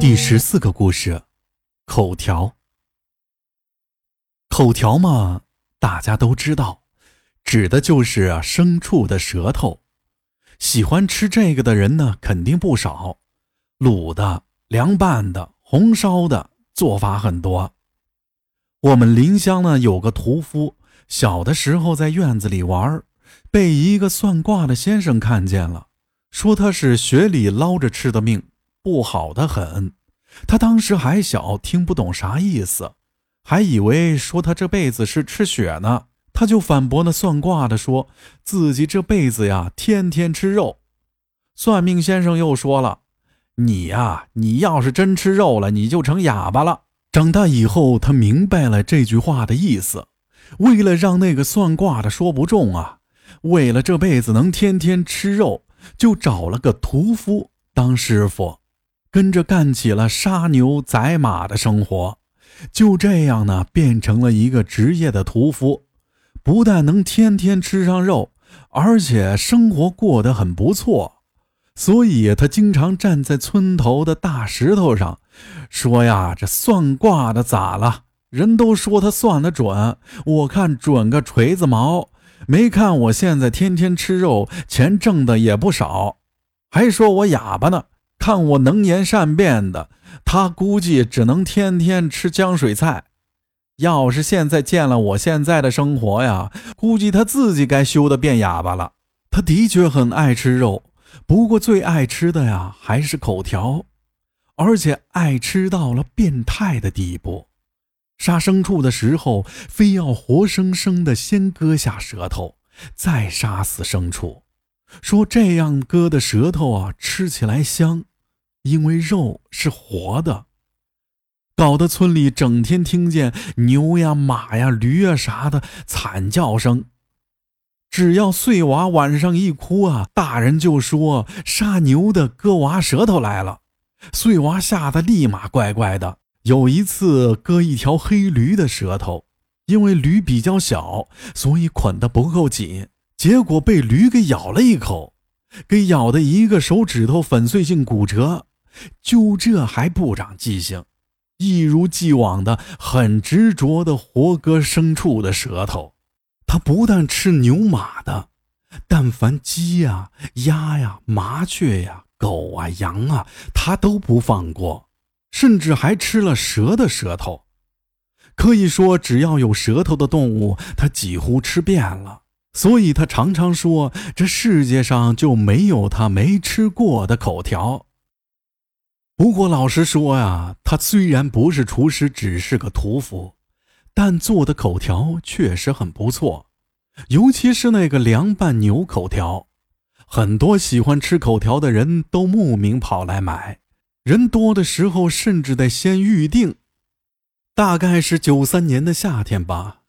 第十四个故事，口条。口条嘛，大家都知道，指的就是牲畜的舌头。喜欢吃这个的人呢，肯定不少。卤的、凉拌的、红烧的，做法很多。我们临乡呢，有个屠夫，小的时候在院子里玩，被一个算卦的先生看见了，说他是雪里捞着吃的命。不好的很，他当时还小，听不懂啥意思，还以为说他这辈子是吃血呢。他就反驳那算卦的，说自己这辈子呀，天天吃肉。算命先生又说了：“你呀，你要是真吃肉了，你就成哑巴了。”长大以后，他明白了这句话的意思。为了让那个算卦的说不中啊，为了这辈子能天天吃肉，就找了个屠夫当师傅。跟着干起了杀牛宰马的生活，就这样呢，变成了一个职业的屠夫。不但能天天吃上肉，而且生活过得很不错。所以他经常站在村头的大石头上，说呀：“这算卦的咋了？人都说他算得准，我看准个锤子毛！没看我现在天天吃肉，钱挣的也不少，还说我哑巴呢。”看我能言善辩的，他估计只能天天吃浆水菜。要是现在见了我现在的生活呀，估计他自己该羞得变哑巴了。他的确很爱吃肉，不过最爱吃的呀还是口条，而且爱吃到了变态的地步。杀牲畜的时候，非要活生生的先割下舌头，再杀死牲畜。说这样割的舌头啊，吃起来香，因为肉是活的。搞得村里整天听见牛呀、马呀、驴啊啥的惨叫声。只要碎娃晚上一哭啊，大人就说杀牛的割娃舌头来了。碎娃吓得立马怪怪的。有一次割一条黑驴的舌头，因为驴比较小，所以捆得不够紧。结果被驴给咬了一口，给咬的一个手指头粉碎性骨折。就这还不长记性，一如既往的很执着的活割牲畜的舌头。他不但吃牛马的，但凡鸡呀、鸭呀、麻雀呀、狗啊、羊啊，他都不放过，甚至还吃了蛇的舌头。可以说，只要有舌头的动物，他几乎吃遍了。所以他常常说：“这世界上就没有他没吃过的口条。”不过老实说呀，他虽然不是厨师，只是个屠夫，但做的口条确实很不错，尤其是那个凉拌牛口条，很多喜欢吃口条的人都慕名跑来买，人多的时候甚至得先预定。大概是九三年的夏天吧，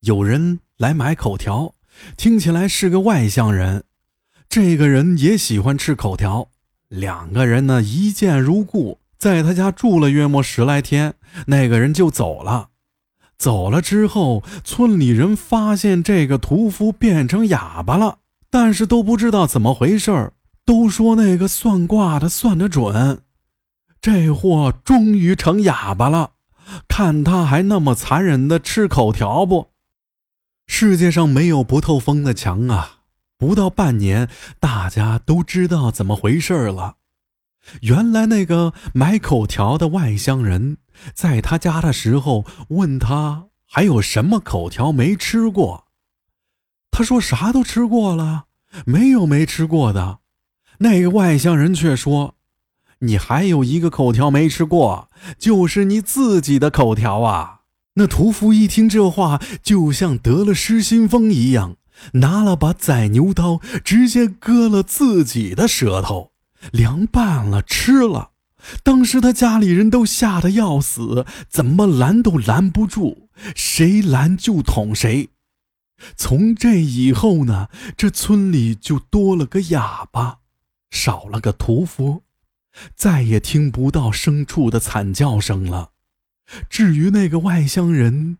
有人来买口条。听起来是个外乡人，这个人也喜欢吃口条。两个人呢一见如故，在他家住了约莫十来天，那个人就走了。走了之后，村里人发现这个屠夫变成哑巴了，但是都不知道怎么回事都说那个算卦的算得准，这货终于成哑巴了。看他还那么残忍的吃口条不？世界上没有不透风的墙啊！不到半年，大家都知道怎么回事了。原来那个买口条的外乡人，在他家的时候，问他还有什么口条没吃过。他说啥都吃过了，没有没吃过的。那个外乡人却说：“你还有一个口条没吃过，就是你自己的口条啊。”那屠夫一听这话，就像得了失心疯一样，拿了把宰牛刀，直接割了自己的舌头，凉拌了吃了。当时他家里人都吓得要死，怎么拦都拦不住，谁拦就捅谁。从这以后呢，这村里就多了个哑巴，少了个屠夫，再也听不到牲畜的惨叫声了。至于那个外乡人，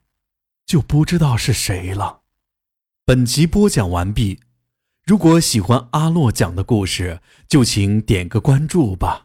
就不知道是谁了。本集播讲完毕。如果喜欢阿洛讲的故事，就请点个关注吧。